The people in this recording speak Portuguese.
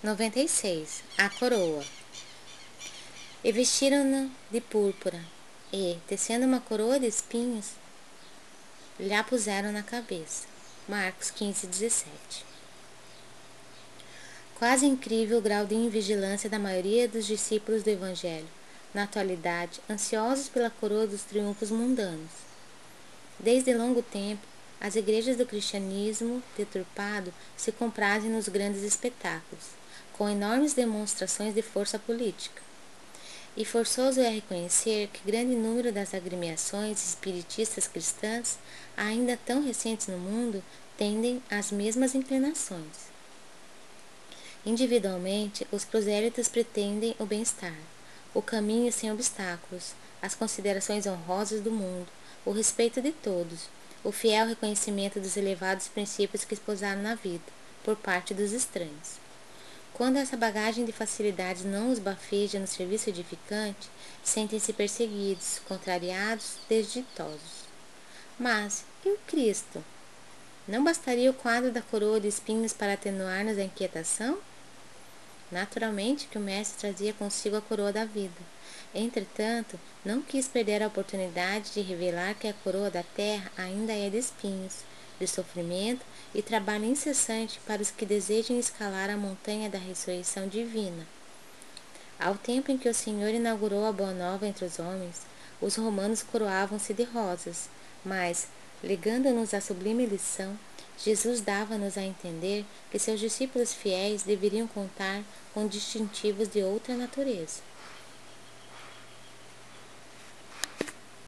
96. A coroa. E vestiram-no de púrpura, e, tecendo uma coroa de espinhos, lhe puseram na cabeça. Marcos 15, 17. Quase incrível o grau de invigilância da maioria dos discípulos do Evangelho, na atualidade, ansiosos pela coroa dos triunfos mundanos. Desde longo tempo, as igrejas do cristianismo deturpado se comprazem nos grandes espetáculos com enormes demonstrações de força política. E forçoso é reconhecer que grande número das agremiações espiritistas cristãs, ainda tão recentes no mundo, tendem às mesmas inclinações. Individualmente, os prosélitos pretendem o bem-estar, o caminho sem obstáculos, as considerações honrosas do mundo, o respeito de todos, o fiel reconhecimento dos elevados princípios que esposaram na vida, por parte dos estranhos. Quando essa bagagem de facilidades não os bafeja no serviço edificante, sentem-se perseguidos, contrariados, desditosos. Mas, e o Cristo? Não bastaria o quadro da coroa de espinhos para atenuar-nos a inquietação? Naturalmente que o Mestre trazia consigo a coroa da vida. Entretanto, não quis perder a oportunidade de revelar que a coroa da terra ainda é de espinhos, de sofrimento e trabalho incessante para os que desejem escalar a montanha da ressurreição divina. Ao tempo em que o Senhor inaugurou a Boa Nova entre os homens, os romanos coroavam-se de rosas, mas, legando-nos a sublime lição, Jesus dava-nos a entender que seus discípulos fiéis deveriam contar com distintivos de outra natureza.